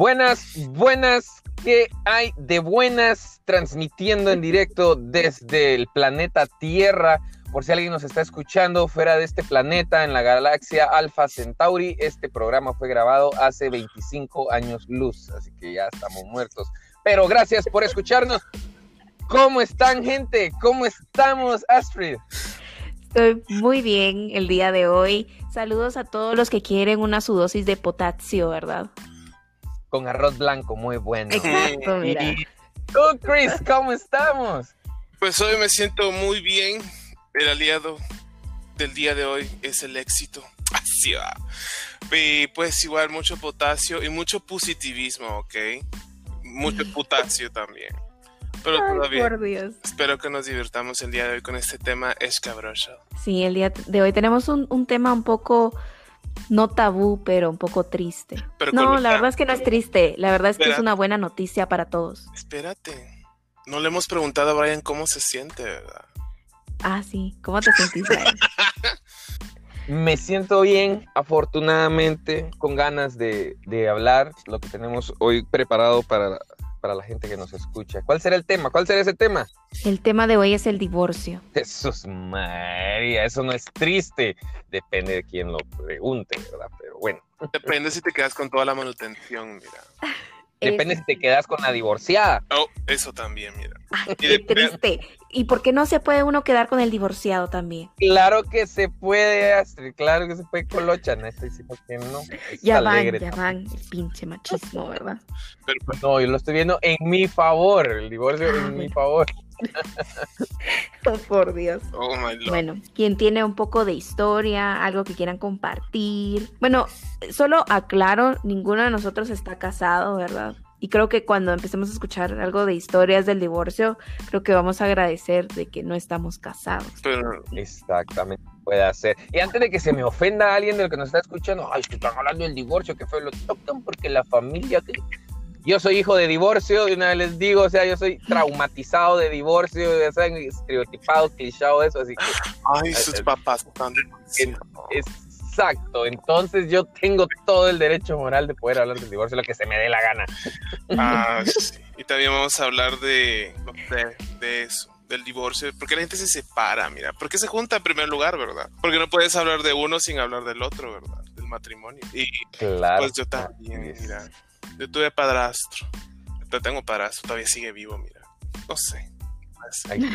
Buenas, buenas, ¿qué hay de buenas? Transmitiendo en directo desde el planeta Tierra. Por si alguien nos está escuchando fuera de este planeta, en la galaxia Alpha Centauri, este programa fue grabado hace 25 años luz, así que ya estamos muertos. Pero gracias por escucharnos. ¿Cómo están, gente? ¿Cómo estamos, Astrid? Estoy muy bien el día de hoy. Saludos a todos los que quieren una su dosis de potasio, ¿verdad? Con arroz blanco, muy bueno. Exacto, mira. Tú, Chris, ¿cómo estamos? Pues hoy me siento muy bien. El aliado del día de hoy es el éxito. Así va. Y pues igual mucho potasio y mucho positivismo, ¿ok? Mucho potasio también. Pero Ay, todavía por Dios. espero que nos divirtamos el día de hoy con este tema escabroso. Sí, el día de hoy tenemos un, un tema un poco no tabú, pero un poco triste. Pero no, la verdad es que no es triste. La verdad es que es una buena noticia para todos. Espérate. No le hemos preguntado a Brian cómo se siente, ¿verdad? Ah, sí. ¿Cómo te sentís, Brian? Me siento bien, afortunadamente, con ganas de, de hablar lo que tenemos hoy preparado para, para la gente que nos escucha. ¿Cuál será el tema? ¿Cuál será ese tema? El tema de hoy es el divorcio. Jesús María, eso no es triste. Depende de quién lo pregunte, ¿verdad? Pero bueno, Depende si te quedas con toda la manutención, mira. depende Es- si te quedas con la divorciada. Oh, eso también, mira. Ay, Y qué depende- triste. ¿Y por qué no se puede uno quedar con el divorciado también? Claro que se puede, Astrid, claro que se puede colocha, no estoy diciendo que no. Es Ya alegre van, ya van. El pinche machismo, ¿verdad? Pero pues, No, yo lo estoy viendo en mi favor, el divorcio Ah, en mi bueno. favor. Oh, por Dios. oh my lord. Bueno, quien tiene un poco de historia, algo que quieran compartir. Bueno, solo aclaro, ninguno de nosotros está casado, ¿verdad? Y creo que cuando empecemos a escuchar algo de historias del divorcio, creo que vamos a agradecer de que no estamos casados. Exactamente, puede hacer. Y antes de que se me ofenda alguien de lo que nos está escuchando, ay, que están hablando del divorcio, que fue lo tocan porque la familia. que-". Yo soy hijo de divorcio, de una vez les digo, o sea, yo soy traumatizado de divorcio, ya saben, estereotipado, clichado, eso, así que Ay, sus papás están demasiado. Exacto, entonces yo tengo todo el derecho moral de poder hablar del divorcio, lo que se me dé la gana. Ah, sí. Y también vamos a hablar de, de, de eso, del divorcio. Porque la gente se separa, mira. ¿Por qué se junta en primer lugar, verdad? Porque no puedes hablar de uno sin hablar del otro, ¿verdad? Del matrimonio. Y Claro. pues yo también, mira. Yo tuve padrastro. Yo tengo padrastro, todavía sigue vivo, mira. No sé. Pues, Ay,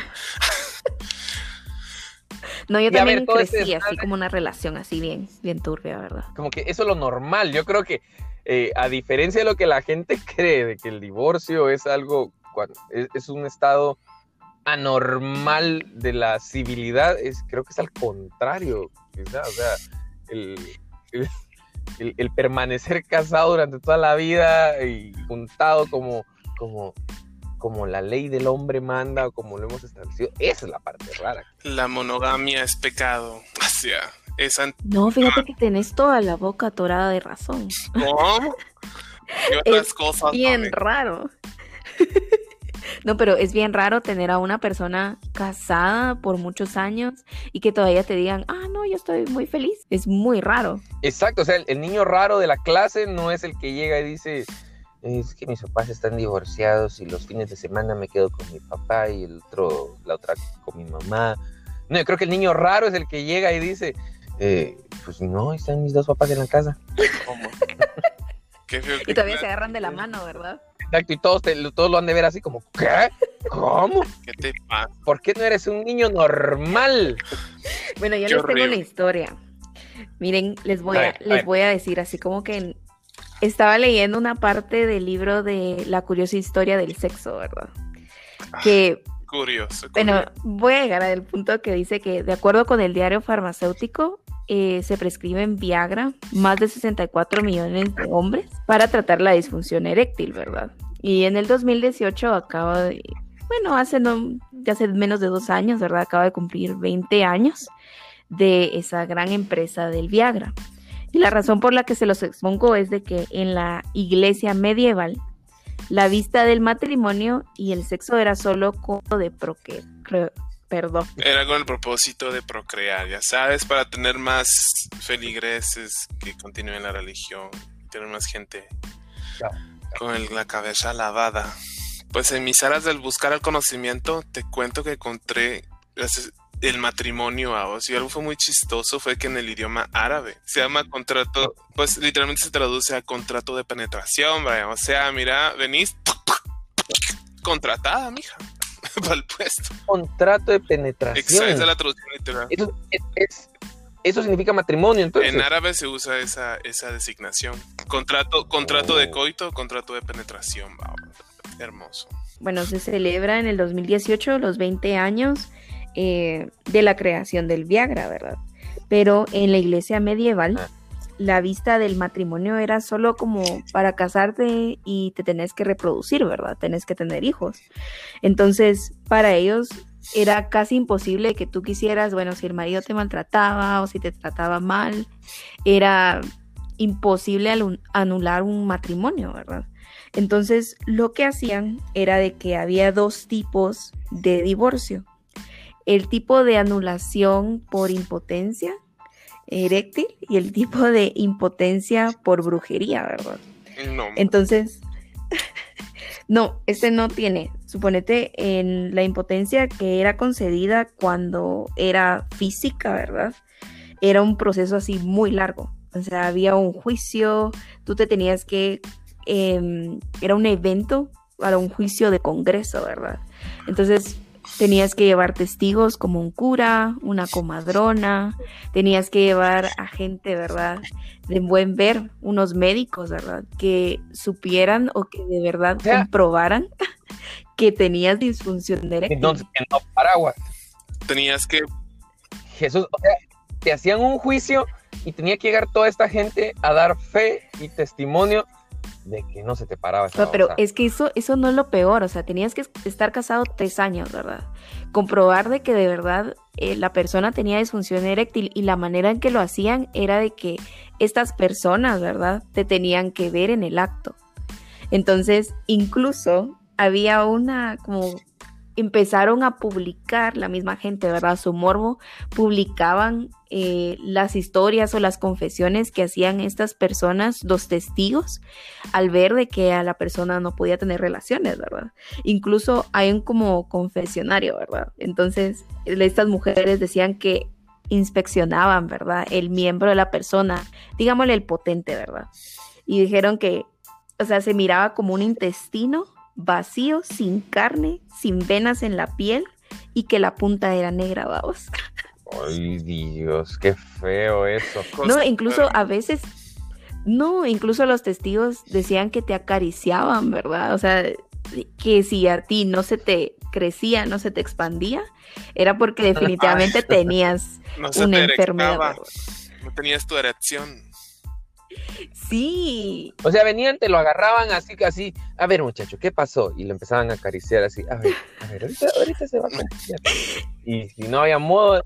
No, yo Y también ver, ese crecí así como una relación así bien, bien turbia, ¿verdad? como que eso es lo normal. Yo creo que, eh, a diferencia de lo que la gente cree, de que el divorcio es algo, es, es un estado anormal de la civilidad, es, creo que es al contrario. O sea, el, el- el- el permanecer casado durante toda la vida y juntado como, como, como la ley del hombre manda o como lo hemos establecido, esa es la parte rara. La monogamia es pecado. O sea, es ant- No, fíjate que tenés toda la boca atorada de razón. ¿Cómo? Y otras Es cosas bien también. raro. No, pero es bien raro tener a una persona casada por muchos años y que todavía te digan, ah, no, yo estoy muy feliz. Es muy raro. Exacto, o sea, el, el niño raro de la clase no es el que llega y dice, es que mis papás están divorciados y los fines de semana me quedo con mi papá y el otro, la otra con mi mamá. No, yo creo que el niño raro es el que llega y dice, "Eh, pues no, están mis dos papás en la casa. ¿Cómo? Qué feo que Y todavía se agarran de la mano, ¿verdad? Exacto, y todos, te- todos lo han de ver así como, ¿qué? ¿Cómo? ¿Qué te pasa? ¿Por qué no eres un niño normal? Bueno, yo Qué les tengo una historia. Miren, les voy A a, ver, a les voy a decir así como que en- estaba leyendo una parte del libro de La curiosa historia del sexo, ¿verdad? Que Curioso. Bueno, curioso. voy a llegar al punto que dice que, de acuerdo con el diario farmacéutico, eh, se prescriben Viagra más de 64 millones de hombres para tratar la disfunción eréctil, ¿verdad? Y en el 2018 acaba de, bueno, hace, no, ya hace menos de dos años, ¿verdad? Acaba de cumplir 20 años de esa gran empresa del Viagra. Y la razón por la que se los expongo es de que en la iglesia medieval la vista del matrimonio y el sexo era solo como de perdón. Era con el propósito de procrear, ya sabes, para tener más feligreses que continúen la religión, tener más gente con el- la cabeza lavada. Pues en mis aras del buscar el conocimiento, te cuento que encontré las- el matrimonio a vos. Y algo fue muy chistoso fue que en el idioma árabe se llama contrato, pues literalmente se traduce a contrato de penetración, vaya. O sea, mira, venís contratada, mija, para el puesto. Contrato de penetración. Exacto, esa es la traducción literal. Eso, es- es- eso significa matrimonio, entonces. En árabe se usa esa, esa designación. Contrato, contrato de Oh. coito, contrato de penetración. va, Hermoso. Bueno, se celebra en el 2018 los 20 años eh, de la creación del Viagra, ¿verdad? Pero en la iglesia medieval, la vista del matrimonio era solo como para casarte y te tenés que reproducir, ¿verdad? Tenés que tener hijos. Entonces, para ellos era casi imposible que tú quisieras, bueno, si el marido te maltrataba o si te trataba mal, era imposible anular un matrimonio, ¿verdad? Entonces, lo que hacían era de que había dos tipos de divorcio. El tipo de anulación por impotencia eréctil y el tipo de impotencia por brujería, ¿verdad? No, Entonces, no, este no tiene. Suponete en la impotencia que era concedida cuando era física, ¿verdad? Era un proceso así muy largo. O sea, había un juicio, tú te tenías que... em, era un evento para un juicio de congreso, ¿verdad? Entonces tenías que llevar testigos como un cura, una comadrona, tenías que llevar a gente, ¿verdad? De buen ver, unos médicos, ¿verdad? Que supieran o que de verdad sea- comprobaran que tenías disfunción eréctil. Entonces, que no paraguas. tenías que Jesús, o sea, te hacían un juicio y tenía que llegar toda esta gente a dar fe y testimonio de que no se te paraba esa No, pero es que eso, eso no es lo peor, o sea, tenías que estar casado tres años, ¿verdad? Comprobar de que de verdad eh, la persona tenía disfunción eréctil y la manera en que lo hacían era de que estas personas, ¿verdad? Te tenían que ver en el acto. Entonces, incluso había una como empezaron a publicar la misma gente, ¿verdad? Su morbo, publicaban eh, las historias o las confesiones que hacían estas personas, los testigos, al ver de que a la persona no podía tener relaciones, ¿verdad? Incluso hay un como confesionario, ¿verdad? Entonces, estas mujeres decían que inspeccionaban, ¿verdad? El miembro de la persona, digámosle el potente, ¿verdad? Y dijeron que, o sea, se miraba como un intestino vacío, sin carne, sin venas en la piel y que la punta era negra, vamos. Ay, Dios, qué feo eso. No, incluso a veces, no, incluso los testigos decían que te acariciaban, ¿verdad? O sea, que si a ti no se te crecía, no se te expandía, era porque definitivamente tenías no una te enfermedad. no tenías tu erección. Sí, O sea, venían, te lo agarraban así, así. A ver, muchacho, ¿qué pasó? Y lo empezaban a acariciar así. A ver, a ver, ahorita, ahorita se va a acariciar. Y si no había modo,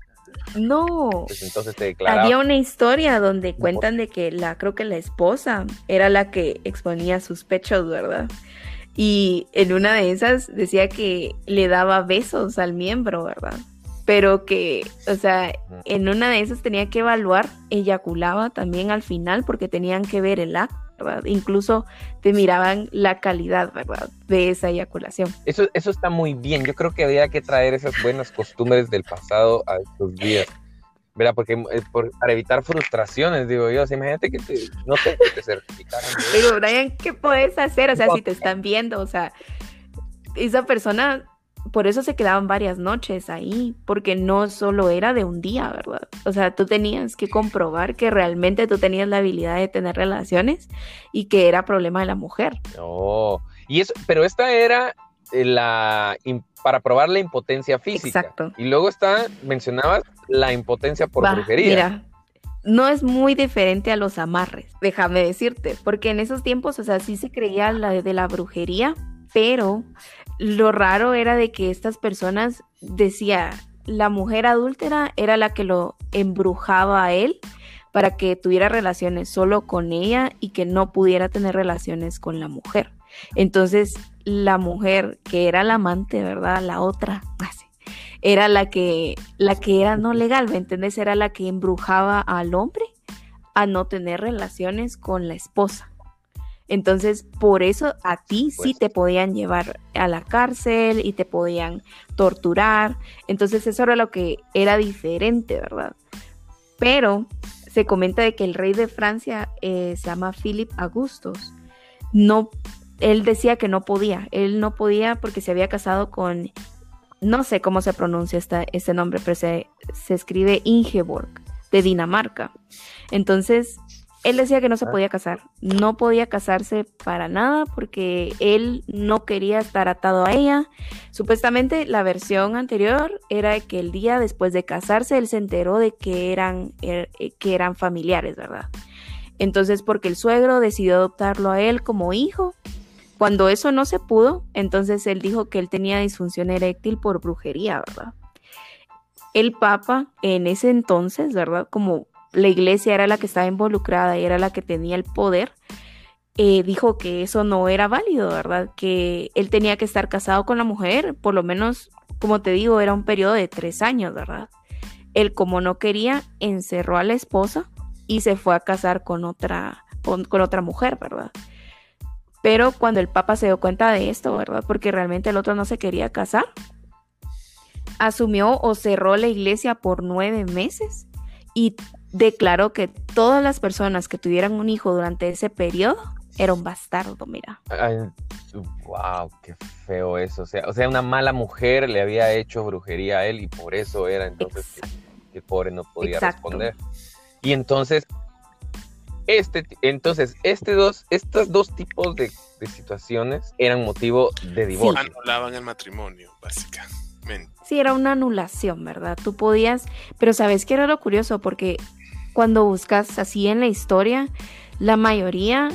no. pues entonces te declaraba. Había una historia donde cuentan de que la, creo que la esposa era la que exponía sus pechos, ¿verdad? Y en una de esas decía que le daba besos al miembro, ¿verdad? Pero que, o sea, en una de esas tenía que evaluar, eyaculaba también al final porque tenían que ver el acto, ¿verdad? Incluso te miraban la calidad, ¿verdad? De esa eyaculación. Eso, eso está muy bien. Yo creo que había que traer esas buenas costumbres del pasado a estos días. ¿Verdad? Porque eh, por- para evitar frustraciones, digo yo. O sea, imagínate que te, no que te certificaran. Pero Brian, ¿qué puedes hacer? O sea, si te están viendo, o sea, esa persona, por eso se quedaban varias noches ahí, porque no solo era de un día, ¿verdad? O sea, tú tenías que comprobar que realmente tú tenías la habilidad de tener relaciones y que era problema de la mujer. No. Y eso, pero esta era eh, la para probar la impotencia física. Exacto. Y luego está, mencionabas la impotencia por brujería. Mira, no es muy diferente a los amarres, déjame decirte, porque en esos tiempos, o sea, sí se creía la de la brujería, pero lo raro era de que estas personas decía la mujer adúltera era la que lo embrujaba a él para que tuviera relaciones solo con ella y que no pudiera tener relaciones con la mujer. Entonces, la mujer que era la amante, ¿verdad? La otra, así, era la que, la que era no legal, ¿me entiendes? Era la que embrujaba al hombre a no tener relaciones con la esposa. Entonces, por eso a ti sí Pues. te podían llevar a la cárcel y te podían torturar. Entonces, eso era lo que era diferente, ¿verdad? Pero se comenta de que el rey de Francia eh, se llama Philip Augustus. No, él decía que no podía. Él no podía porque se había casado con, no sé cómo se pronuncia esta, este nombre, pero se, se escribe Ingeborg de Dinamarca. Entonces, él decía que no se podía casar, no podía casarse para nada porque él no quería estar atado a ella. Supuestamente la versión anterior era que el día después de casarse él se enteró de que eran, er- eh, que eran familiares, ¿verdad? Entonces porque el suegro decidió adoptarlo a él como hijo. Cuando eso no se pudo, entonces él dijo que él tenía disfunción eréctil por brujería, ¿verdad? El Papa en ese entonces, ¿verdad? Como la iglesia era la que estaba involucrada y era la que tenía el poder, eh, dijo que eso no era válido, ¿verdad? Que él tenía que estar casado con la mujer, por lo menos, como te digo, era un periodo de tres años, ¿verdad? Él, como no quería, encerró a la esposa y se fue a casar con otra, con, con otra mujer, ¿verdad? Pero cuando el Papa se dio cuenta de esto, ¿verdad? Porque realmente el otro no se quería casar, asumió o cerró la iglesia por nueve meses y declaró que todas las personas que tuvieran un hijo durante ese periodo era un bastardo, mira. Ay, wow, qué feo eso. O sea, o sea, una mala mujer le había hecho brujería a él y por eso era entonces que, que el pobre no podía Exacto. responder. Y entonces, este, entonces, este dos, estos dos tipos de, de situaciones eran motivo de divorcio. Anulaban el matrimonio, básicamente. Sí, era una anulación, ¿verdad? Tú podías, pero ¿sabes qué era lo curioso? Porque cuando buscas así en la historia, la mayoría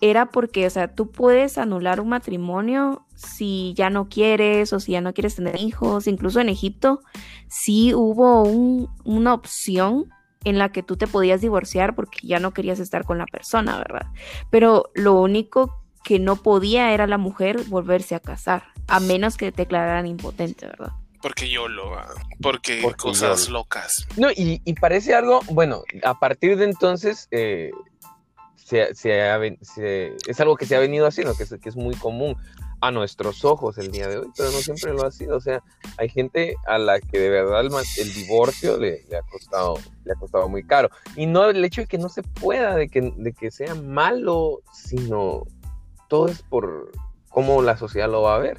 era porque, o sea, tú puedes anular un matrimonio si ya no quieres o si ya no quieres tener hijos. Incluso en Egipto sí hubo un- una opción en la que tú te podías divorciar porque ya no querías estar con la persona, ¿verdad? Pero lo único que no podía era la mujer volverse a casar, a menos que te declararan impotente, ¿verdad? Porque yo lo. ah, Porque, Porque cosas YOLO. locas. No, y, y parece algo, bueno, a partir de entonces eh, se- se ha se- es algo que se ha venido haciendo, que es, que es muy común a nuestros ojos el día de hoy, pero no siempre lo ha sido. O sea, hay gente a la que de verdad el divorcio le, le ha costado, le ha costado muy caro. Y no el hecho de que no se pueda, de que, de que sea malo, sino todo es por cómo la sociedad lo va a ver.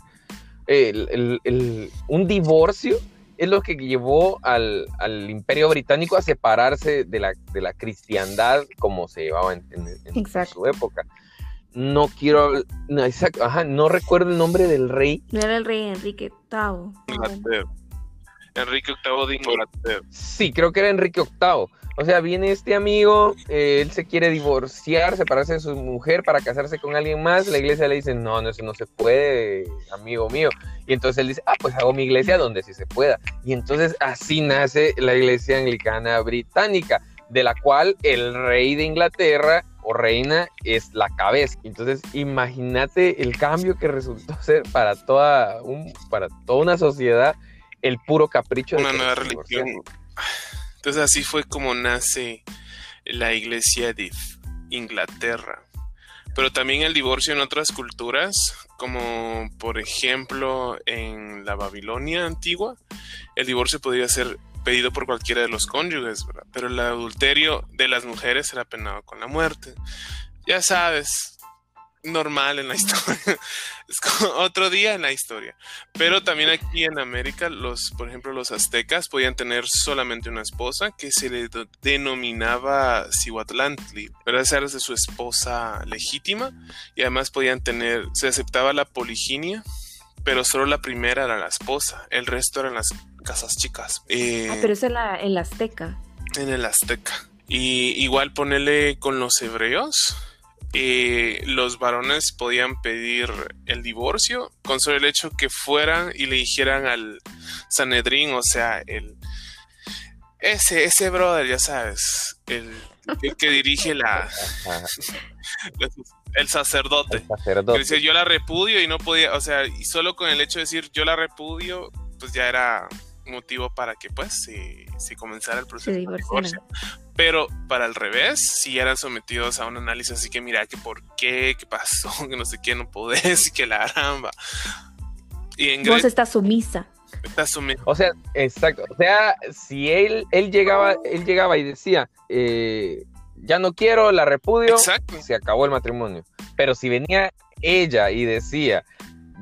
El- el- el- un divorcio es lo que llevó al, al imperio británico a separarse de la, de la cristiandad como se llevaba en, en- en Exacto. su época. No quiero, no, exacto, ajá, no recuerdo el nombre del rey. No era el rey Enrique VIII. Inglaterra. Enrique VIII de Inglaterra. Sí, creo que era Enrique VIII. O sea, viene este amigo, eh, él se quiere divorciar, separarse de su mujer para casarse con alguien más. La iglesia le dice, no, no, eso no se puede, amigo mío. Y entonces él dice, ah, pues hago mi iglesia donde sí se pueda. Y entonces así nace la iglesia anglicana británica, de la cual el rey de Inglaterra o reina es la cabeza. Entonces, imagínate el cambio que resultó ser para toda, un, para toda una sociedad el puro capricho de Una nueva religión. Entonces así fue como nace la iglesia de Inglaterra. Pero también el divorcio en otras culturas, como por ejemplo en la Babilonia antigua, el divorcio podía ser pedido por cualquiera de los cónyuges, ¿verdad? Pero el adulterio de las mujeres era penado con la muerte. Ya sabes, normal en la historia. Es como otro día en la historia. Pero también aquí en América, los, por ejemplo, los aztecas podían tener solamente una esposa que se le denominaba Cihuatlantli, ¿verdad? Esa era de su esposa legítima y además podían tener, se aceptaba la poliginia, pero solo la primera era la esposa, el resto eran las casas chicas. Eh, Ah, pero es en la, en la Azteca. en el Azteca. Y igual ponerle con los hebreos. Eh, los varones podían pedir el divorcio con solo el hecho que fueran y le dijeran al Sanedrín, o sea, el ese, ese brother, ya sabes, el, el que dirige la el sacerdote. el Que sacerdote. decía yo la repudio y no podía, o sea, y solo con el hecho de decir yo la repudio, pues ya era motivo para que pues se, se comenzara el proceso de divorcio. Pero para el revés, si eran sometidos a un análisis así que mira, que por qué, qué pasó, que no sé qué, no podés, y que la ramba. Y en Vos estás sumisa. Estás sumisa. O sea, exacto. O sea, si él, él llegaba, él llegaba y decía, eh, ya no quiero, la repudio, se acabó el matrimonio. Pero si venía ella y decía,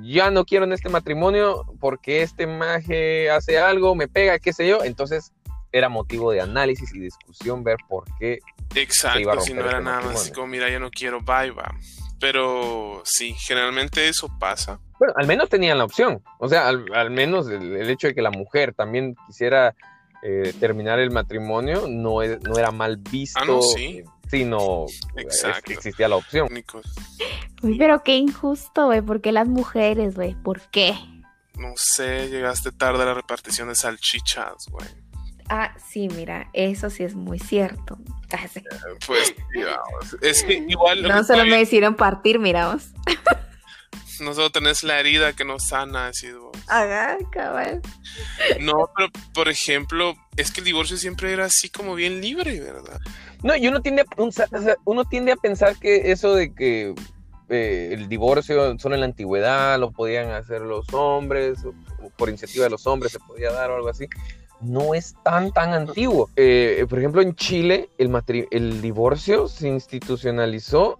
ya no quiero en este matrimonio porque este maje hace algo, me pega, qué sé yo, entonces era motivo de análisis y discusión ver por qué. Exacto, si no era este nada más así como, mira, ya no quiero, bye, va. Pero sí, generalmente eso pasa. Bueno, al menos tenían la opción. O sea, al, menos el, hecho de que la mujer también quisiera eh, terminar el matrimonio no, no era mal visto. Ah, no, sí sino que existía la opción. Uy, pero qué injusto, güey. ¿Por qué las mujeres, güey? ¿Por qué? No sé, llegaste tarde a la repartición de salchichas, güey. Ah, sí, mira, eso sí es muy cierto. Eh, pues, digamos, es que igual... No solo me hicieron partir, miramos. no solo tenés la herida que no sana, así vos. Ajá, cabal. No, pero por ejemplo, es que el divorcio siempre era así como bien libre, ¿verdad? No, y uno tiende, a, uno tiende a pensar que eso de que eh, el divorcio solo en la antigüedad lo podían hacer los hombres, o, por iniciativa de los hombres se podía dar o algo así, no es tan, tan antiguo. Eh, por ejemplo, en Chile el, el divorcio se institucionalizó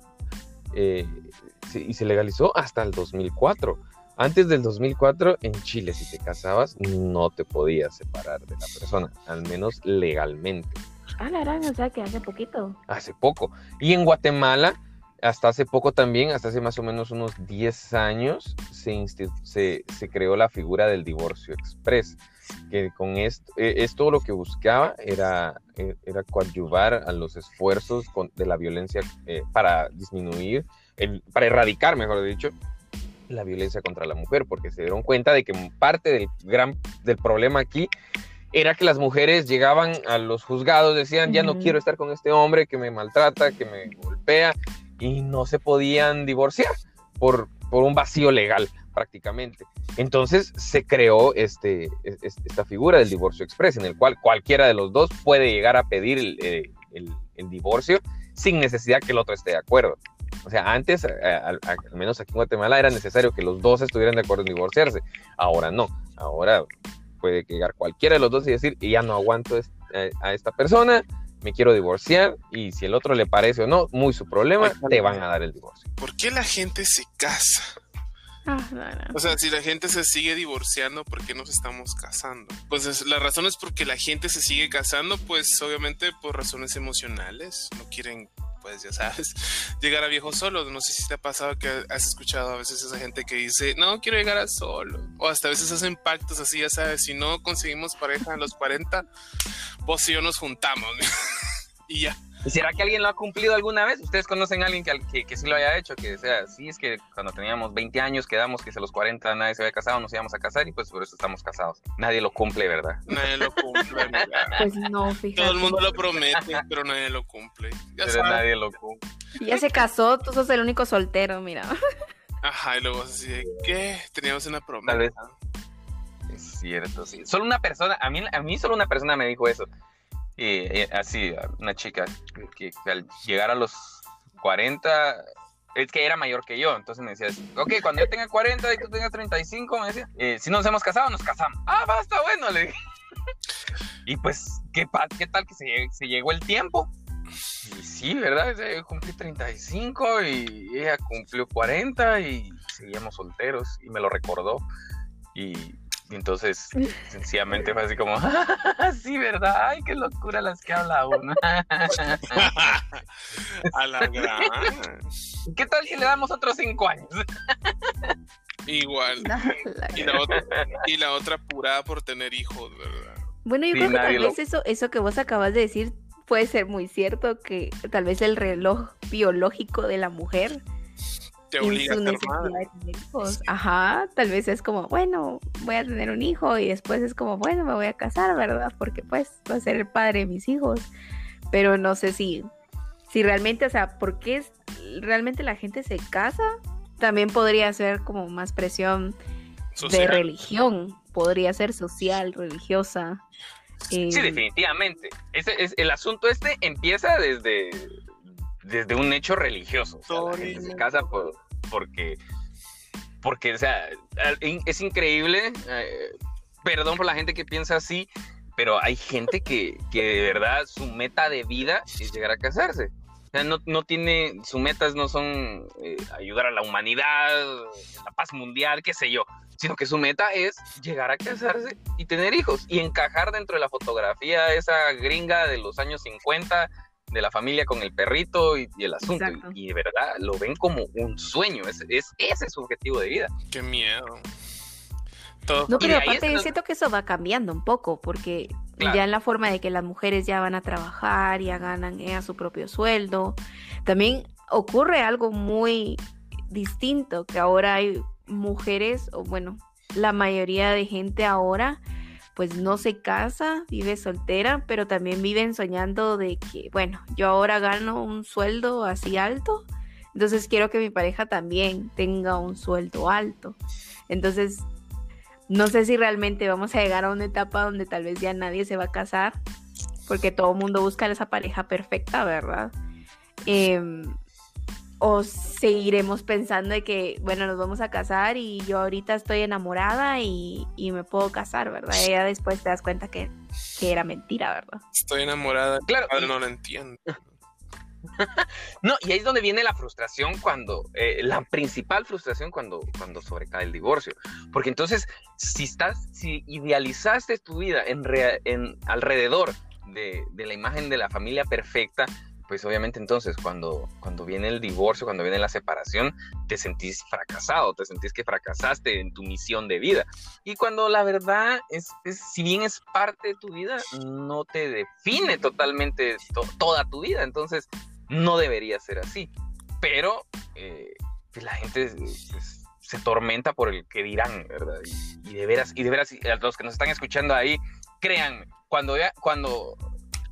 eh, y se legalizó hasta el 2004. Antes del 2004, en Chile, si te casabas, no te podías separar de la persona, al menos legalmente. Ah, la gran, o sea que hace poquito. Hace poco. Y en Guatemala, hasta hace poco también, hasta hace más o menos unos 10 años, se, se, se creó la figura del divorcio express, que con esto, e, esto lo que buscaba era, e, era coadyuvar a los esfuerzos de la violencia eh, para disminuir, el, para erradicar, mejor dicho, la violencia contra la mujer, porque se dieron cuenta de que parte del gran del problema aquí era que las mujeres llegaban a los juzgados, decían, ya no quiero estar con este hombre que me maltrata, que me golpea, y no se podían divorciar por, por un vacío legal prácticamente. Entonces se creó este, esta figura del divorcio express, en el cual cualquiera de los dos puede llegar a pedir el, eh, divorcio sin necesidad que el otro esté de acuerdo. O sea, antes, eh, al, menos aquí en Guatemala, era necesario que los dos estuvieran de acuerdo en divorciarse. Ahora no. Ahora puede llegar cualquiera de los dos y decir, ya no aguanto eh, a esta persona, me quiero divorciar y si el otro le parece o no, muy su problema, te van a dar el divorcio. ¿Por qué la gente se casa? Ah, o sea, si la gente se sigue divorciando, ¿por qué nos estamos casando? Pues la razón es porque la gente se sigue casando, pues obviamente por razones emocionales, no quieren pues ya sabes, llegar a viejo solo. No sé si te ha pasado que has escuchado a veces esa gente que dice, no, quiero llegar a solo. O hasta a veces hacen pactos así, ya sabes, si no conseguimos pareja a los 40, vos y yo nos juntamos. y ya. ¿Y será que alguien lo ha cumplido alguna vez? ¿Ustedes conocen a alguien que, que, sí lo haya hecho? Que sea, sí, es que cuando teníamos 20 años quedamos que a los 40 nadie se había casado, nos íbamos a casar y pues por eso estamos casados. Nadie lo cumple, ¿verdad? Nadie lo cumple, Pues no, fíjate. Todo el mundo lo promete, pero nadie lo cumple. Ya pero nadie lo cumple. Ya se casó, tú sos el único soltero, mira. Ajá, y luego así de, ¿qué? Teníamos una promesa. Es cierto, sí. Solo una persona, a mí, a mí solo una persona me dijo eso eh, así, una chica que, al llegar a los 40, es que era mayor que yo, entonces me decía, ok, cuando yo tenga 40 y tú tengas 35, me decía, eh, si nos hemos casado, nos casamos. Ah, basta, bueno, le dije. y pues, ¿qué, ¿qué tal que se, se llegó el tiempo? Y sí, ¿verdad? Yo cumplí 35 y ella cumplió 40 y seguíamos solteros y me lo recordó. Y entonces, sencillamente fue así como, sí, ¿verdad? Ay, qué locura las que habla uno. A la gran. ¿Qué tal si le damos otros cinco años? Igual. y, la otra, y la otra apurada por tener hijos, ¿verdad? Bueno, yo creo que tal vez eso, eso que vos acabas de decir puede ser muy cierto, que tal vez el reloj biológico de la mujer te obliga a tener hijos. Ajá, tal vez es como, bueno, voy a tener un hijo y después es como, bueno, me voy a casar, ¿verdad? Porque pues voy a ser el padre de mis hijos. Pero no sé si, si realmente, o sea, ¿por qué realmente la gente se casa? También podría ser como más presión de religión, podría ser social, religiosa. Sí, Eh, definitivamente. Ese, es, el asunto este empieza desde, desde un hecho religioso. O sea, la gente se casa por- porque, porque, o sea, es increíble. eh, perdón por la gente que piensa así, pero hay gente que, que de verdad su meta de vida es llegar a casarse. O sea, no, no tiene, sus metas no son eh, ayudar a la humanidad, la paz mundial, qué sé yo, sino que su meta es llegar a casarse y tener hijos y encajar dentro de la fotografía esa gringa de los años 50 de la familia con el perrito y, y el asunto. Y, y de verdad lo ven como un sueño, es, es, ese es su objetivo de vida. Qué miedo. Todo. No, pero aparte es yo siento que eso va cambiando un poco, porque Claro. ya en la forma de que las mujeres ya van a trabajar, ya ganan a su propio sueldo, también ocurre algo muy distinto, que ahora hay mujeres, o bueno, la mayoría de gente ahora, pues no se casa, vive soltera, pero también viven soñando de que, bueno, yo ahora gano un sueldo así alto, entonces quiero que mi pareja también tenga un sueldo alto. Entonces, no sé si realmente vamos a llegar a una etapa donde tal vez ya nadie se va a casar, porque todo el mundo busca esa pareja perfecta, ¿verdad? Em, o seguiremos pensando de que, bueno, nos vamos a casar y yo ahorita estoy enamorada y, y me puedo casar, ¿verdad? Y ya después te das cuenta que, que era mentira, ¿verdad? Estoy enamorada. Claro, Padre y- no lo entiendo. No, y ahí es donde viene la frustración cuando, eh, la principal frustración cuando, cuando sobrecae el divorcio. Porque entonces, si estás, si idealizaste tu vida en, rea- en alrededor de, de la imagen de la familia perfecta, pues obviamente entonces cuando, cuando viene el divorcio, cuando viene la separación, te sentís fracasado, te sentís que fracasaste en tu misión de vida. Y cuando la verdad es, es- si bien es parte de tu vida, no te define totalmente to- toda tu vida. Entonces, no debería ser así. Pero eh, pues la gente pues, se tormenta por el que dirán, ¿verdad? Y, y de veras, y de veras, y a los que nos están escuchando ahí, crean, cuando, vea- cuando,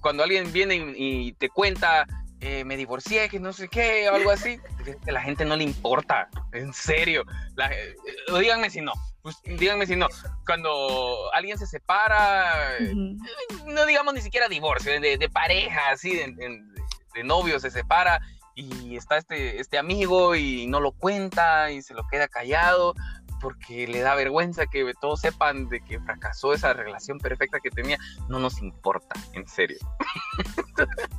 cuando alguien viene y, y te cuenta, eh, me divorcié, que no sé qué, o algo así, la gente no le importa, en serio. La- eh, díganme si no. Pues, díganme si no. Cuando alguien se separa, no digamos ni siquiera divorcio, de, de pareja, así, de, de- de novio se separa y está este, este amigo y no lo cuenta y se lo queda callado porque le da vergüenza que todos sepan de que fracasó esa relación perfecta que tenía. No nos importa, en serio.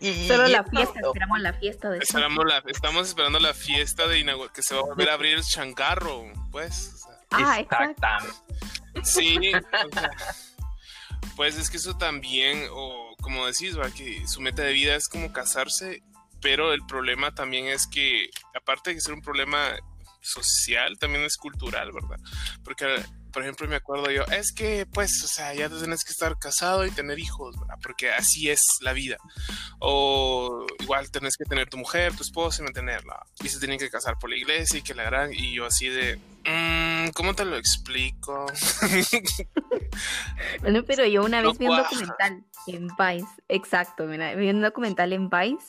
Y- Solo y la fiesta, esperamos la fiesta de Esperamos la- estamos esperando la fiesta de que se va a volver a abrir el changarro, pues. o sea. Ah, exacto. Exactamente. Sí, o sea, pues es que eso también, o como decís, ¿va? que su meta de vida es como casarse, pero el problema también es que, aparte de ser un problema social, también es cultural, ¿verdad? Porque, por ejemplo, me acuerdo yo, es que, pues, o sea, ya tienes que estar casado y tener hijos, ¿verdad? Porque así es la vida. O igual tenés que tener tu mujer, tu esposa y mantenerla. Y se tienen que casar por la iglesia y que la gran, y yo así de... "Mm, ¿Cómo te lo explico? Bueno, pero yo una No vez vi un documental en Vice, exacto, mira, vi un documental en Vice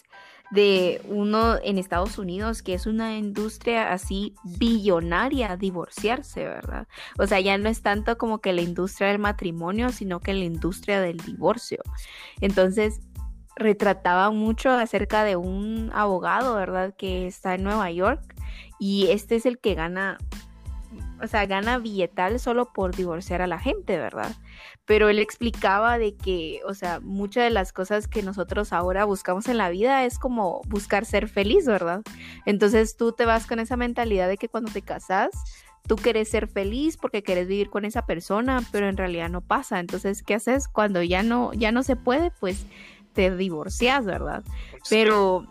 de uno en Estados Unidos que es una industria así billonaria divorciarse, ¿verdad? O sea, ya no es tanto como que la industria del matrimonio, sino que la industria del divorcio. Entonces, retrataba mucho acerca de un abogado, ¿verdad? Que está en Nueva York y este es el que gana, o sea, gana billetal solo por divorciar a la gente, ¿verdad? Pero él explicaba de que, o sea, muchas de las cosas que nosotros ahora buscamos en la vida es como buscar ser feliz, ¿verdad? Entonces tú te vas con esa mentalidad de que cuando te casas, tú quieres ser feliz porque quieres vivir con esa persona, pero en realidad no pasa. Entonces, ¿qué haces cuando ya no, ya no se puede? Pues te divorcias, ¿verdad? Pero,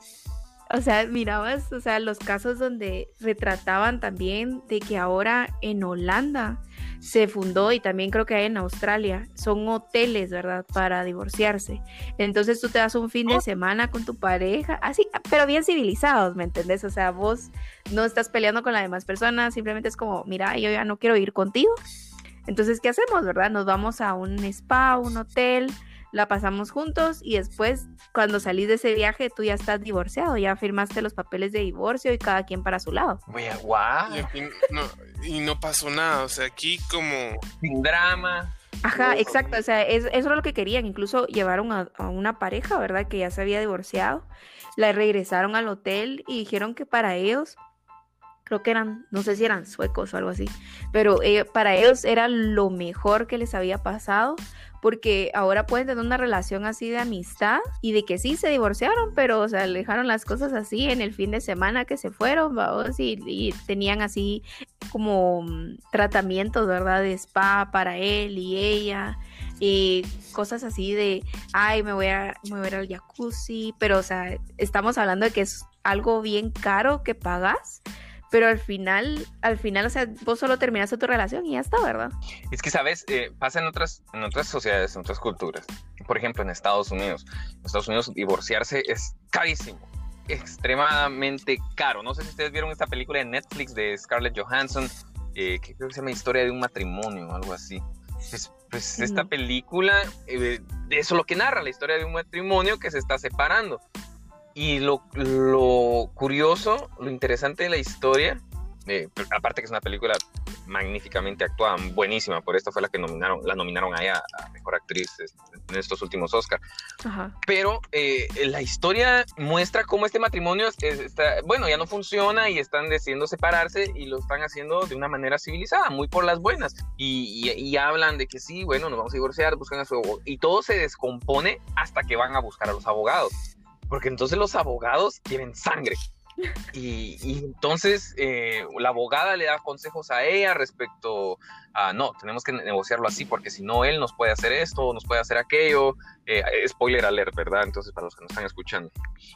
o sea, mirabas, o sea, los casos donde retrataban también de que ahora en Holanda se fundó y también creo que hay en Australia, son hoteles, ¿verdad? Para divorciarse. Entonces tú te das un fin de semana con tu pareja, así, pero bien civilizados, ¿me entendés? O sea, vos no estás peleando con las demás personas, simplemente es como, mira, yo ya no quiero ir contigo. Entonces, ¿qué hacemos, verdad? Nos vamos a un spa, un hotel, la pasamos juntos y después cuando salís de ese viaje tú ya estás divorciado, ya firmaste los papeles de divorcio y cada quien para su lado. Wea, Y, aquí no, y no pasó nada, o sea, aquí como... sin drama. Ajá, exacto, o sea, eso era lo que querían, incluso llevaron a, a, una pareja, ¿verdad? Que ya se había divorciado, la regresaron al hotel y dijeron que para ellos creo que eran, no sé si eran suecos o algo así, pero eh, para ellos era lo mejor que les había pasado porque ahora pueden tener una relación así de amistad y de que sí se divorciaron, pero o sea, dejaron las cosas así en el fin de semana que se fueron, vamos, y, y tenían así como mm, tratamientos, ¿verdad? De spa para él y ella y cosas así de, ay, me voy a, me al jacuzzi, pero o sea, estamos hablando de que es algo bien caro que pagas pero al final, al final, o sea, vos solo terminaste tu relación y ya está, ¿verdad? Es que, ¿sabes? Eh, pasa en otras, en otras sociedades, en otras culturas. Por ejemplo, en Estados Unidos. En Estados Unidos divorciarse es carísimo, extremadamente caro. No sé si ustedes vieron esta película de Netflix de Scarlett Johansson, eh, que creo que se llama Historia de un matrimonio o algo así. Pues, pues esta película, eh, eso es lo que narra, la historia de un matrimonio que se está separando. Y lo, lo, curioso, lo interesante de la historia, eh, aparte que es una película magníficamente actuada, buenísima, por esto fue la que nominaron, la nominaron a ella a mejor actriz en estos últimos Oscars. Pero eh, la historia muestra cómo este matrimonio está, bueno, ya no funciona y están decidiendo separarse y lo están haciendo de una manera civilizada, muy por las buenas. Y, y, hablan de que sí, bueno, nos vamos a divorciar, buscan a su y todo se descompone hasta que van a buscar a los abogados porque entonces los abogados quieren sangre. Y, entonces eh, la abogada le da consejos a ella respecto a, no, tenemos que negociarlo así porque si no, él nos puede hacer esto, nos puede hacer aquello. Eh, spoiler alert, ¿verdad? Entonces, para los que nos están escuchando,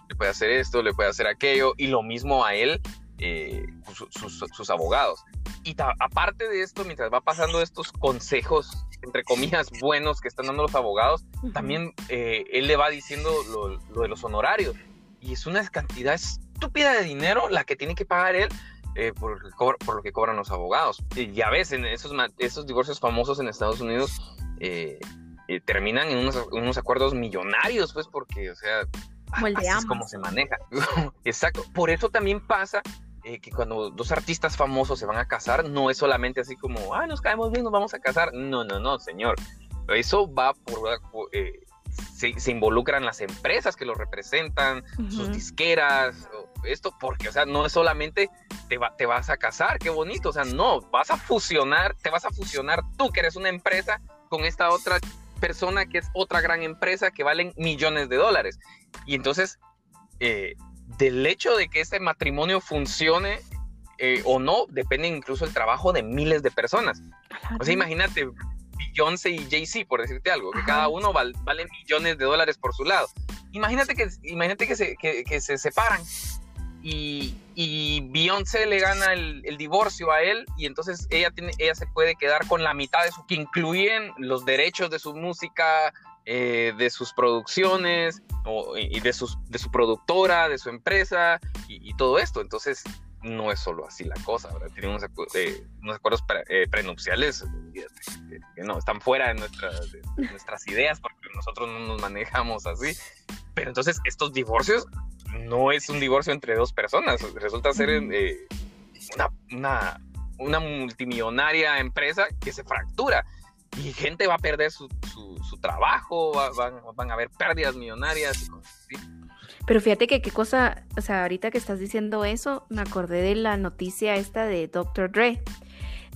le puede hacer esto, le puede hacer aquello, y lo mismo a él, eh, sus, abogados. Y aparte de esto, mientras va pasando estos consejos entre comillas, buenos que están dando los abogados, también eh, él le va diciendo lo, de los honorarios. Y es una cantidad estúpida de dinero la que tiene que pagar él eh, por, por, lo que cobran los abogados. Y ya ves, en esos, esos divorcios famosos en Estados Unidos eh, terminan en unos, unos, acuerdos millonarios, pues porque, o sea, así es como se maneja. Exacto. Por eso también pasa eh, que cuando dos artistas famosos se van a casar, no es solamente así como, ah, nos caemos bien, nos vamos a casar. No, no, no, señor. Eso va por... Eh, se, se, involucran las empresas que lo representan, sus disqueras, esto, porque, o sea, no es solamente te, va, te vas a casar, qué bonito, o sea, no, vas a fusionar, te vas a fusionar tú, que eres una empresa, con esta otra persona que es otra gran empresa que valen millones de dólares. Y entonces, eh, del hecho de que este matrimonio funcione eh, o no, depende incluso el trabajo de miles de personas. O sea, imagínate Beyoncé y Jay-Z, por decirte algo, que cada uno vale millones de dólares por su lado. Imagínate que, imagínate que, se, que, se separan y, y Beyoncé le gana el, el, divorcio a él y entonces ella, tiene, ella se puede quedar con la mitad de su, que incluyen los derechos de su música, eh, de sus producciones y de, sus, de su productora, de su empresa y, todo esto. Entonces, no es solo así la cosa, ¿verdad? Tiene unos, eh, acuerdos eh, prenupciales que, no están fuera de, nuestras ideas porque nosotros no nos manejamos así. Pero entonces, estos divorcios no es un divorcio entre dos personas, resulta ser una, una, una multimillonaria empresa que se fractura y gente va a perder su, su, trabajo, van, van, a haber pérdidas millonarias. Pero fíjate que qué cosa, o sea, ahorita que estás diciendo eso, me acordé de la noticia esta de Dr. Dre,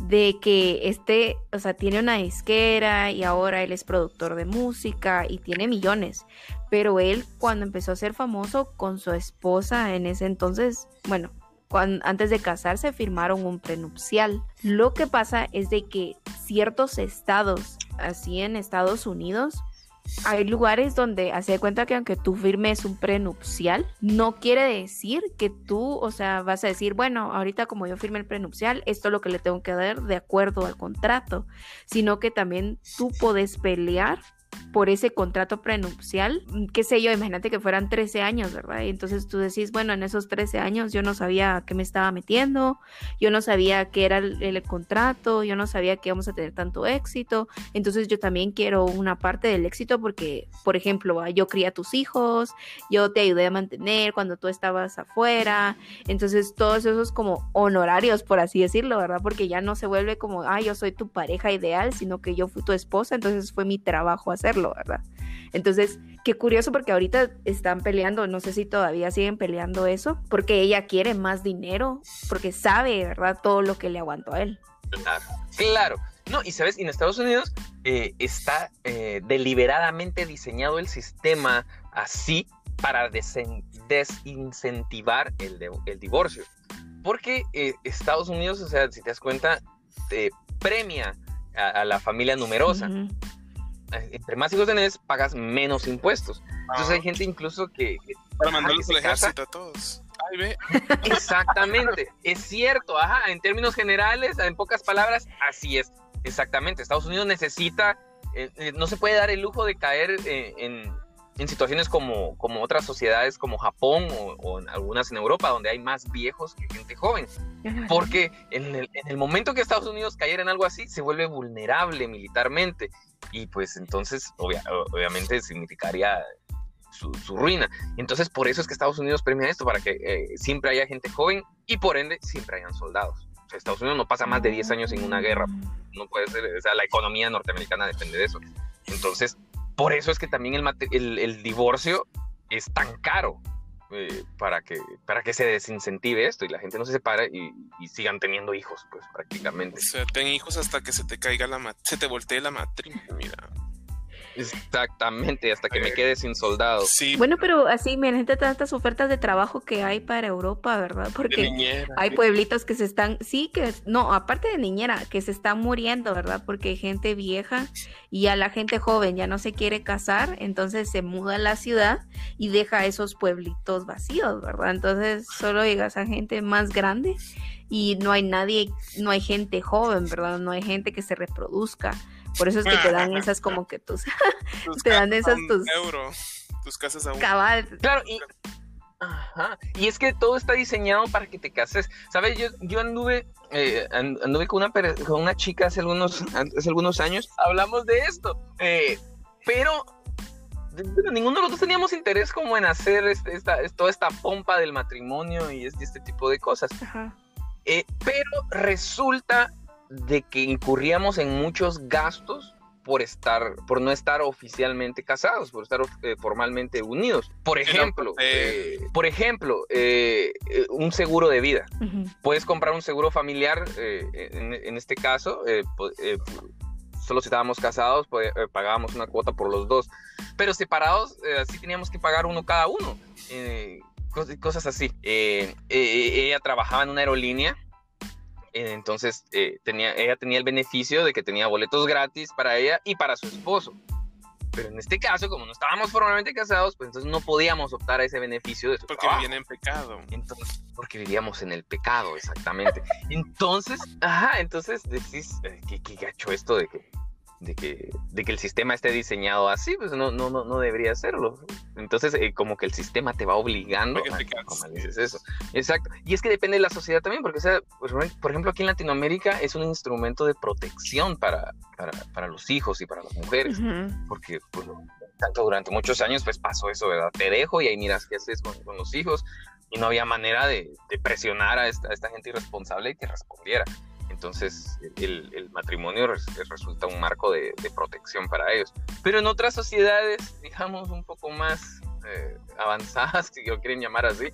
de que este, o sea, tiene una disquera y ahora él es productor de música y tiene millones, pero él cuando empezó a ser famoso con su esposa en ese entonces, bueno, antes de casarse firmaron un prenupcial. Lo que pasa es de que ciertos estados, así en Estados Unidos, hay lugares donde hace cuenta que aunque tú firmes un prenupcial, no quiere decir que tú, o sea, vas a decir, bueno, ahorita como yo firme el prenupcial, esto es lo que le tengo que dar de acuerdo al contrato, sino que también tú puedes pelear por ese contrato prenupcial, qué sé yo, imagínate que fueran 13 años, ¿verdad? Y entonces tú decís, bueno, en esos 13 años yo no sabía a qué me estaba metiendo, yo no sabía qué era el, el, contrato, yo no sabía que íbamos a tener tanto éxito, entonces yo también quiero una parte del éxito porque, por ejemplo, yo crié a tus hijos, yo te ayudé a mantener cuando tú estabas afuera, entonces todos esos como honorarios, por así decirlo, ¿verdad? Porque ya no se vuelve como, ah, yo soy tu pareja ideal, sino que yo fui tu esposa, entonces fue mi trabajo hacerlo, ¿verdad? Entonces, qué curioso porque ahorita están peleando, no sé si todavía siguen peleando eso, porque ella quiere más dinero, porque sabe, ¿verdad? Todo lo que le aguantó a él. Claro, claro. No, y sabes, en Estados Unidos eh, está eh, deliberadamente diseñado el sistema así para desincentivar el, de, el divorcio. Porque eh, Estados Unidos, o sea, si te das cuenta, premia a, a la familia numerosa. Uh -huh. Entre más hijos tenés, pagas menos impuestos. Entonces hay gente incluso que... que para mandarlos al ejército a todos. Ay, ve. Exactamente, es cierto, ajá, en términos generales, en pocas palabras, así es. Exactamente, Estados Unidos necesita, eh, eh, no se puede dar el lujo de caer eh, en, en, situaciones como, como otras sociedades como Japón o, o, en algunas en Europa, donde hay más viejos que gente joven. Porque en el, en el momento que Estados Unidos cayera en algo así, se vuelve vulnerable militarmente. Y pues entonces, obvia, obviamente, significaría su, su, ruina. Entonces, por eso es que Estados Unidos premia esto, para que eh, siempre haya gente joven y por ende siempre hayan soldados. O sea, Estados Unidos no pasa más de 10 años en una guerra. No puede ser, o sea, la economía norteamericana depende de eso. Entonces, por eso es que también el, el, el divorcio es tan caro. Eh, para, que, para que se desincentive esto y la gente no se separe y, sigan teniendo hijos, pues prácticamente. O sea, ten hijos hasta que se te caiga la se te voltee la matriz, mira. Exactamente, hasta que me quede sin soldados. Sí. Bueno, pero así, miren, tantas ofertas de trabajo que hay para Europa, ¿verdad? Porque niñera, hay pueblitos que se están, sí, que, no, aparte de niñera, que se están muriendo, ¿verdad? Porque hay gente vieja y a la gente joven ya no se quiere casar, entonces se muda a la ciudad y deja esos pueblitos vacíos, ¿verdad? Entonces solo llegas a gente más grande y no hay nadie, no hay gente joven, ¿verdad? No hay gente que se reproduzca. Por eso es que te dan esas como que tus, tus te dan esas tus euro, tus casas a un cabal. Claro, y Ajá. Y es que todo está diseñado para que te cases. ¿Sabes? Yo, yo anduve, eh, anduve con una, con una chica hace algunos, hace algunos años. Hablamos de esto. Eh, pero ninguno de los dos teníamos interés como en hacer este, esta, toda esta pompa del matrimonio y este, este tipo de cosas. Eh, pero resulta de que incurríamos en muchos gastos por estar, por no estar oficialmente casados, por estar eh, formalmente unidos. Por ejemplo, eh, por ejemplo, eh, un seguro de vida. Uh -huh. Puedes comprar un seguro familiar, en, en, este caso, solo si estábamos casados, pues, pagábamos una cuota por los dos, pero separados, así teníamos que pagar uno cada uno. cosas así. ella trabajaba en una aerolínea entonces eh, tenía, ella tenía el beneficio de que tenía boletos gratis para ella y para su esposo. Pero en este caso, como no estábamos formalmente casados, pues entonces no podíamos optar a ese beneficio de su Porque trabajo. vivían en pecado. Entonces, porque vivíamos en el pecado, exactamente. entonces, ajá, entonces decís, eh, ¿qué, qué gacho esto de que de que, de que el sistema esté diseñado así, pues no, no, no, no debería serlo. Entonces, eh, como que el sistema te va obligando a, como dices eso. Exacto. Y es que depende de la sociedad también, porque, o sea, pues, por ejemplo, aquí en Latinoamérica es un instrumento de protección para, para, para los hijos y para las mujeres, uh -huh. porque, pues, tanto durante muchos años, pues pasó eso, ¿verdad? Te dejo y ahí miras qué haces con, con los hijos. Y no había manera de, de presionar a esta, a esta gente irresponsable que respondiera entonces el, matrimonio res, resulta un marco de, de, protección para ellos. Pero en otras sociedades, digamos, un poco más eh, avanzadas, si lo quieren llamar así,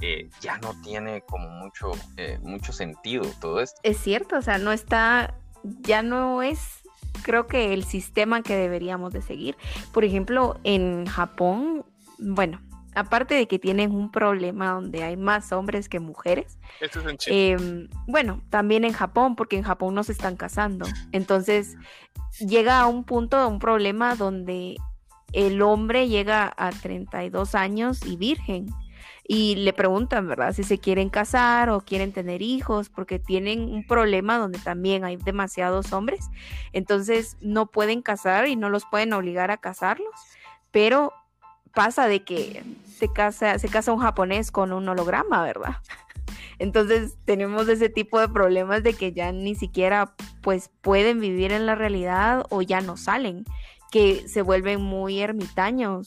eh, ya no tiene como mucho, eh, mucho sentido todo esto. Es cierto, o sea, no está, ya no es creo que el sistema que deberíamos de seguir. Por ejemplo, en Japón, bueno, aparte de que tienen un problema donde hay más hombres que mujeres. Esto es en Chile. Eh, bueno, también en Japón, porque en Japón no se están casando. Entonces, llega a un punto, un problema donde el hombre llega a 32 años y virgen. y le preguntan, ¿verdad? Si se quieren casar o quieren tener hijos, porque tienen un problema donde también hay demasiados hombres, entonces no pueden casar y no los pueden obligar a casarlos, pero pasa de que se casa, se casa un japonés con un holograma, ¿verdad? Entonces tenemos ese tipo de problemas de que ya ni siquiera pues pueden vivir en la realidad o ya no salen, que se vuelven muy ermitaños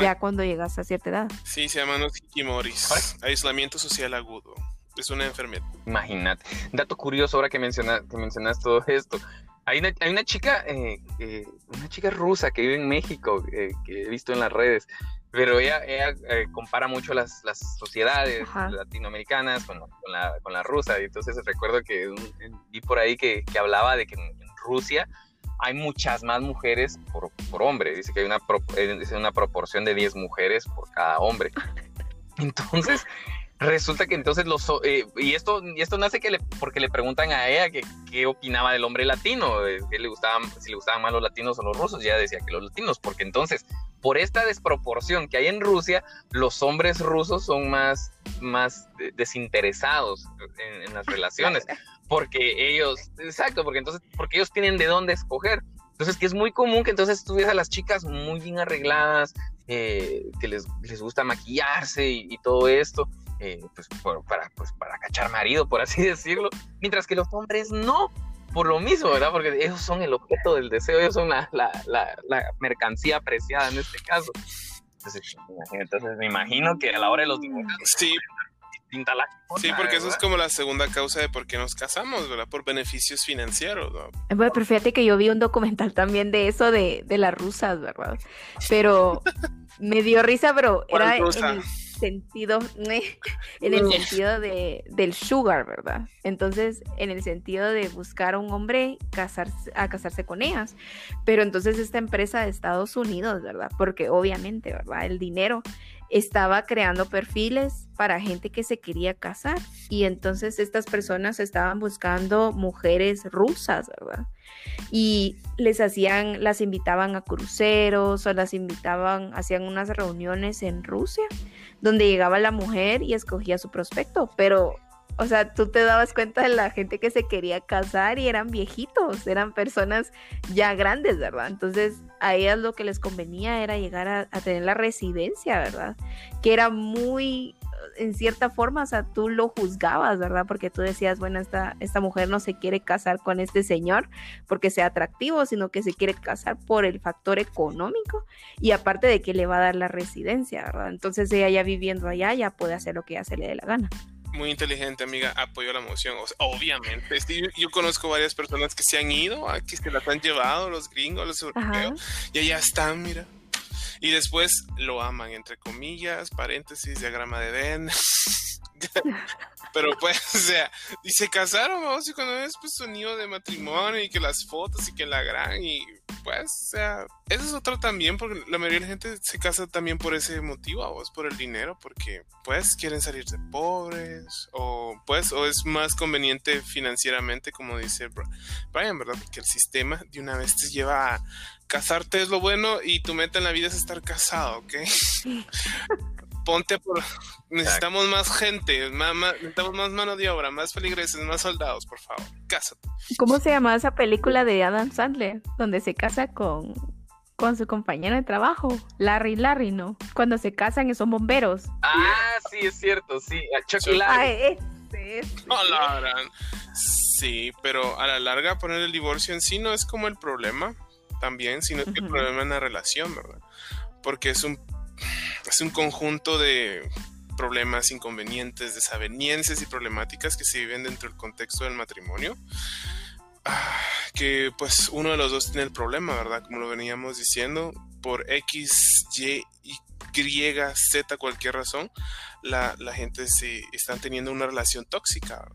ya cuando llegas a cierta edad. Sí, se llaman los hikimoris, aislamiento social agudo. Es una enfermedad. Imagínate. Dato curioso ahora que, menciona, que mencionas todo esto. Hay una, hay una chica, eh, eh, una chica rusa que vive en México, eh, que he visto en las redes, pero ella, ella compara mucho las, las sociedades latinoamericanas con, con, la, con, la, rusa. Y entonces recuerdo que vi por ahí que, que hablaba de que en, Rusia hay muchas más mujeres por, por hombre. Dice que hay una, una proporción de 10 mujeres por cada hombre. Entonces, resulta que entonces los eh, y esto y esto nace que le, porque le preguntan a ella que qué opinaba del hombre latino, eh, le gustaban, si le gustaban más los latinos o los rusos, y ella decía que los latinos, porque entonces por esta desproporción que hay en Rusia, los hombres rusos son más más desinteresados en, las relaciones, porque ellos, exacto, porque entonces porque ellos tienen de dónde escoger. Entonces, que es muy común que entonces tú a las chicas muy bien arregladas, eh, que les, les, gusta maquillarse y todo esto, eh, pues, para, pues, para cachar marido, por así decirlo, mientras que los hombres no, por lo mismo, ¿verdad? Porque ellos son el objeto del deseo, ellos son la, la, la, mercancía apreciada en este caso. Entonces, entonces, me imagino que a la hora de los dibujos... Sí. La sí, porque eso es como la segunda causa de por qué nos casamos, ¿verdad? Por beneficios financieros, ¿no? Bueno, pero fíjate que yo vi un documental también de eso, de, de las rusas, ¿verdad? Pero me dio risa, pero era sentido, en el sentido de, del sugar, ¿verdad? Entonces, en el sentido de buscar a un hombre casarse, a casarse con ellas. Pero entonces esta empresa de Estados Unidos, ¿verdad? Porque obviamente, ¿verdad? El dinero estaba creando perfiles para gente que se quería casar y entonces estas personas estaban buscando mujeres rusas, ¿verdad? Y les hacían, las invitaban a cruceros o las invitaban, hacían unas reuniones en Rusia donde llegaba la mujer y escogía su prospecto, pero o sea, tú te dabas cuenta de la gente que se quería casar y eran viejitos, eran personas ya grandes, ¿verdad? Entonces a ellas lo que les convenía era llegar a, tener la residencia, ¿verdad? Que era muy, en cierta forma, o sea, tú lo juzgabas, ¿verdad? Porque tú decías, bueno, esta, esta mujer no se quiere casar con este señor porque sea atractivo, sino que se quiere casar por el factor económico y aparte de que le va a dar la residencia, ¿verdad? Entonces ella ya viviendo allá ya puede hacer lo que ella se le dé la gana muy inteligente, amiga, apoyo la moción. obviamente, yo, conozco varias personas que se han ido, que se las han llevado, los gringos, los europeos, y allá están, mira. Y después lo aman, entre comillas, paréntesis, diagrama de Ben. Pero pues, o sea, y se casaron, vamos, y cuando es pues sonido de matrimonio y que las fotos y que la gran y pues, o sea, eso es otro también, porque la mayoría de la gente se casa también por ese motivo, vos, por el dinero, porque pues quieren salir de pobres, o pues, o es más conveniente financieramente, como dice Brian, ¿verdad? Porque el sistema de una vez te lleva a casarte es lo bueno y tu meta en la vida es estar casado, ¿ok? ponte por. Necesitamos más gente, más, necesitamos más mano de obra, más feligreses, más soldados, por favor. Cásate. ¿Cómo se llama esa película de Adam Sandler? Donde se casa con, con su compañero de trabajo, Larry Larry, ¿no? Cuando se casan y son bomberos. Ah, sí, es cierto, sí. Chucky Larry. Sí, pero a la larga poner el divorcio en sí no es como el problema también, sino que el problema en la relación, ¿verdad? Porque es un es un conjunto de problemas, inconvenientes, desaveniencias y problemáticas que se viven dentro del contexto del matrimonio. Ah, que pues uno de los dos tiene el problema, ¿verdad? Como lo veníamos diciendo, por X, Y, Y, Z, cualquier razón, la, la gente se están teniendo una relación tóxica.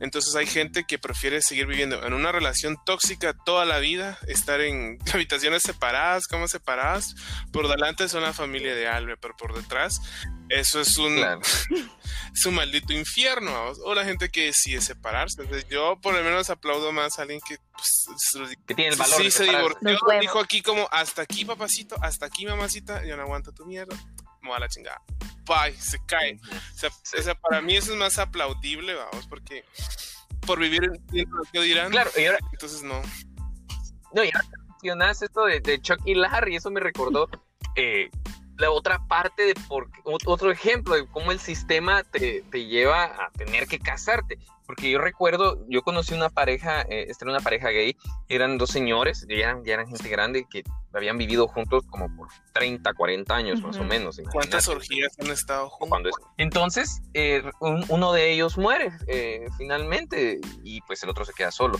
Entonces hay gente que prefiere seguir viviendo en una relación tóxica toda la vida, estar en habitaciones separadas, camas separadas. Por delante son la familia de Albe, pero por detrás eso es un, es un maldito infierno. O la gente que decide separarse. Entonces yo por lo menos aplaudo más a alguien que, pues, que tiene el valor. Sí, se divorció. Dijo aquí como hasta aquí papacito, hasta aquí mamacita, yo no aguanto tu mierda. Me a la chingada. bye, se cae. O sea, o sea, para mí eso es más aplaudible, vamos, porque por vivir en lo que dirán. Claro, y ahora, Entonces no. no, y ahora que mencionas esto de, de Chuck y Larry, eso me recordó eh, la otra parte de por ot- otro ejemplo de cómo el sistema te, te lleva a tener que casarte. Porque yo recuerdo, yo conocí una pareja, eh, esta era una pareja gay, eran dos señores, ya eran, ya eran gente grande que habían vivido juntos como por 30, 40 años más o menos. ¿Cuántas orgías han estado juntos? Entonces, eh, un- uno de ellos muere eh, finalmente y pues el otro se queda solo.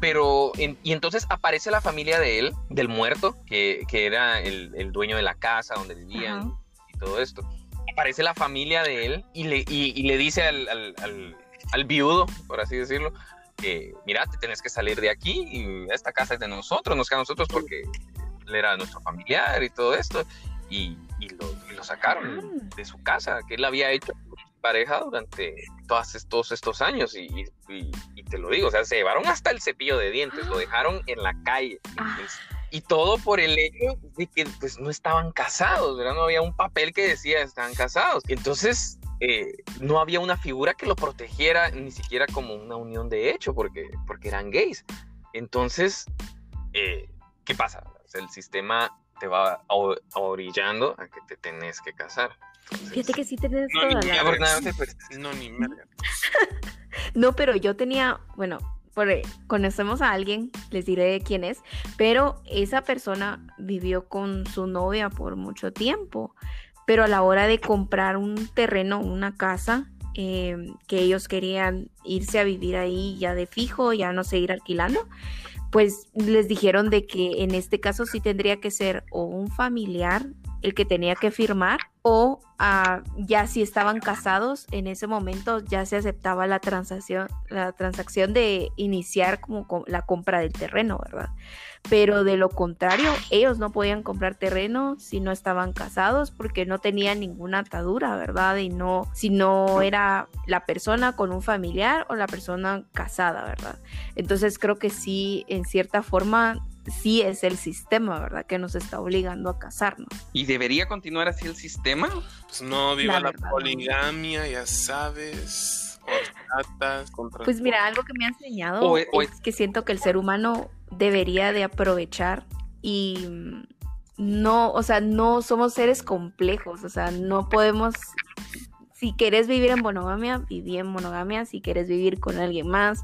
Pero, en- y entonces aparece la familia de él, del muerto, que, que era el, el dueño de la casa donde vivían y todo esto. Aparece la familia de él y le, y, y le dice al, al, al- al viudo, por así decirlo, que mira, te tenés que salir de aquí y esta casa es de nosotros, nos queda a nosotros porque él era nuestro familiar y todo esto. Y, y lo, y lo sacaron de su casa, que él había hecho pareja durante todos estos, estos años. Y- y te lo digo, o sea, se llevaron hasta el cepillo de dientes, lo dejaron en la calle. Ah. Y todo por el hecho de que pues no estaban casados, ¿verdad? No había un papel que decía estaban casados. Entonces, eh, no había una figura que lo protegiera ni siquiera como una unión de hecho, porque, porque eran gays. Entonces, eh, ¿qué pasa? O sea, el sistema te va orillando a que te tenés que casar. Fíjate que sí tenés No, toda ni la pues, No, ni. No, pero yo tenía, bueno, por, conocemos a alguien, les diré quién es, pero esa persona vivió con su novia por mucho tiempo, pero a la hora de comprar un terreno, una casa, eh, que ellos querían irse a vivir ahí ya de fijo, ya no seguir alquilando, pues les dijeron de que en este caso sí tendría que ser o un familiar el que tenía que firmar o ya si estaban casados en ese momento ya se aceptaba la transacción la transacción de iniciar como co- la compra del terreno verdad pero de lo contrario ellos no podían comprar terreno si no estaban casados porque no tenían ninguna atadura verdad y no si no era la persona con un familiar o la persona casada verdad entonces creo que sí en cierta forma sí es el sistema verdad que nos está obligando a casarnos ¿Y debería continuar así el sistema? Pues no, viva La la, verdad, no. poligamia, ya sabes. Pues mira, algo que me ha enseñado O- o- es que siento que el ser humano debería de aprovechar y mm, no, o sea, no somos seres complejos, o sea, no podemos, si quieres vivir en monogamia, viví en monogamia, si quieres vivir con alguien más,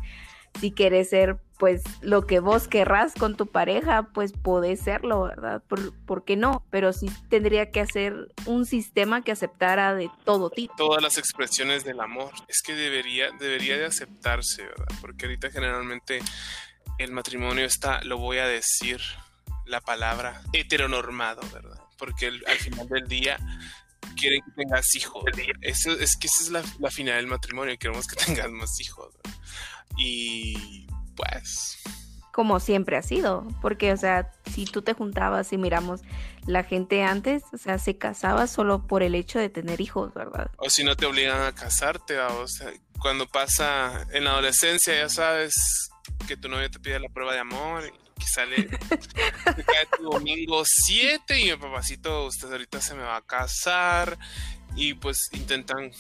si quieres ser pues lo que vos querrás con tu pareja, pues podés serlo, ¿verdad? ¿Por, por qué no? Pero sí tendría que hacer un sistema que aceptara de todo tipo. todas las expresiones del amor. Es que debería, debería de aceptarse, ¿verdad? Porque ahorita generalmente el matrimonio está, lo voy a decir, la palabra heteronormado, ¿verdad? Porque el- al final del día quieren que tengas hijos. Eso, es que esa es la, la final del matrimonio, queremos que tengas más hijos. Y pues como siempre ha sido, porque, o sea, si tú te juntabas y miramos la gente antes, o sea, se casaba solo por el hecho de tener hijos, ¿verdad? O si no te obligan a casarte, ¿va? o sea, cuando pasa en la adolescencia, ya sabes que tu novio te pide la prueba de amor y que sale, te cae tu domingo 7 y mi papacito, usted ahorita se me va a casar y pues intentan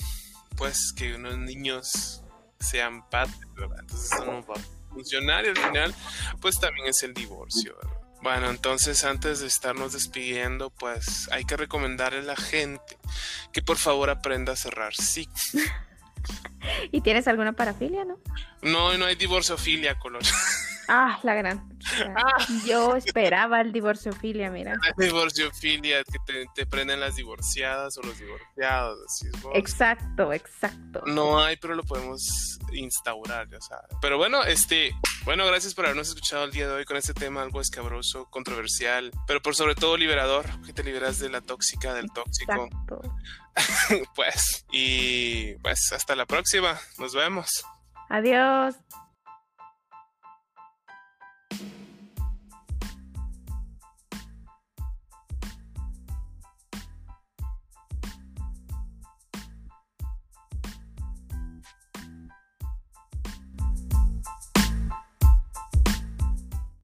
pues que unos niños sean padres, ¿verdad? Entonces eso no va funcionar y al final pues también es el divorcio, ¿verdad? Bueno, entonces antes de estarnos despidiendo, pues hay que recomendarle a la gente que por favor aprenda a cerrar ciclos. ¿Y tienes alguna parafilia, no? No, no hay divorciofilia, color. Ah, la gran. Yo esperaba el divorcio filia, mira. divorciofilia, que te, te prenden las divorciadas o los divorciados. Vos. Exacto, exacto. No hay, pero lo podemos instaurar, ya sabes. Pero bueno, este, bueno, gracias por habernos escuchado el día de hoy con este tema algo escabroso, controversial, pero por sobre todo liberador, que te liberas de la tóxica, del tóxico, Exacto. pues. Y pues hasta la próxima, nos vemos. Adiós.